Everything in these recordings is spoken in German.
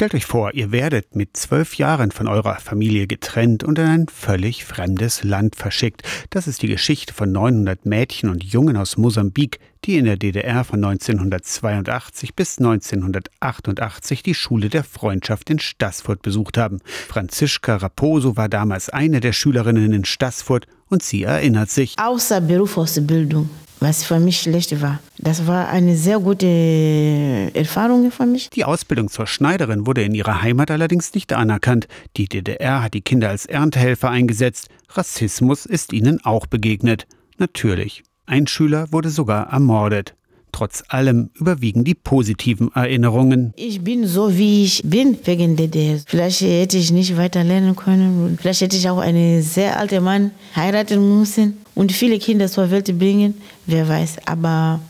Stellt euch vor, ihr werdet mit zwölf Jahren von eurer Familie getrennt und in ein völlig fremdes Land verschickt. Das ist die Geschichte von 900 Mädchen und Jungen aus Mosambik, die in der DDR von 1982 bis 1988 die Schule der Freundschaft in Stassfurt besucht haben. Franziska Raposo war damals eine der Schülerinnen in Stassfurt und sie erinnert sich. Außer Berufsausbildung was für mich schlecht war. Das war eine sehr gute Erfahrung für mich. Die Ausbildung zur Schneiderin wurde in ihrer Heimat allerdings nicht anerkannt. Die DDR hat die Kinder als Erntehelfer eingesetzt. Rassismus ist ihnen auch begegnet. Natürlich. Ein Schüler wurde sogar ermordet. Trotz allem überwiegen die positiven Erinnerungen. Ich bin so, wie ich bin, wegen DDR. Vielleicht hätte ich nicht weiter lernen können. Vielleicht hätte ich auch einen sehr alten Mann heiraten müssen und viele Kinder zur Welt bringen. Wer weiß. Aber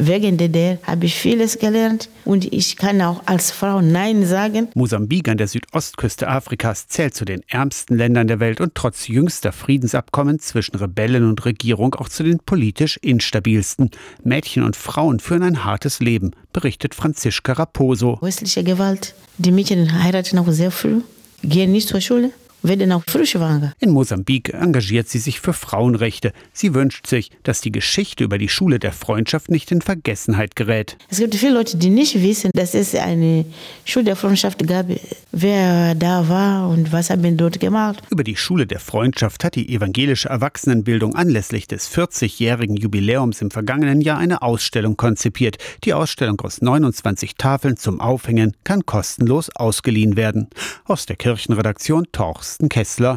Wegen DDR habe ich vieles gelernt und ich kann auch als Frau Nein sagen. Mosambik an der Südostküste Afrikas zählt zu den ärmsten Ländern der Welt und trotz jüngster Friedensabkommen zwischen Rebellen und Regierung auch zu den politisch instabilsten. Mädchen und Frauen führen ein hartes Leben, berichtet Franziska Raposo. Häusliche Gewalt. Die Mädchen heiraten auch sehr früh, gehen nicht zur Schule werden auch frischwanger. In Mosambik engagiert sie sich für Frauenrechte. Sie wünscht sich, dass die Geschichte über die Schule der Freundschaft nicht in Vergessenheit gerät. Es gibt viele Leute, die nicht wissen, dass es eine Schule der Freundschaft gab, wer da war und was haben dort gemacht. Über die Schule der Freundschaft hat die evangelische Erwachsenenbildung anlässlich des 40-jährigen Jubiläums im vergangenen Jahr eine Ausstellung konzipiert. Die Ausstellung aus 29 Tafeln zum Aufhängen kann kostenlos ausgeliehen werden. Aus der Kirchenredaktion Torchs Thorsten Kessler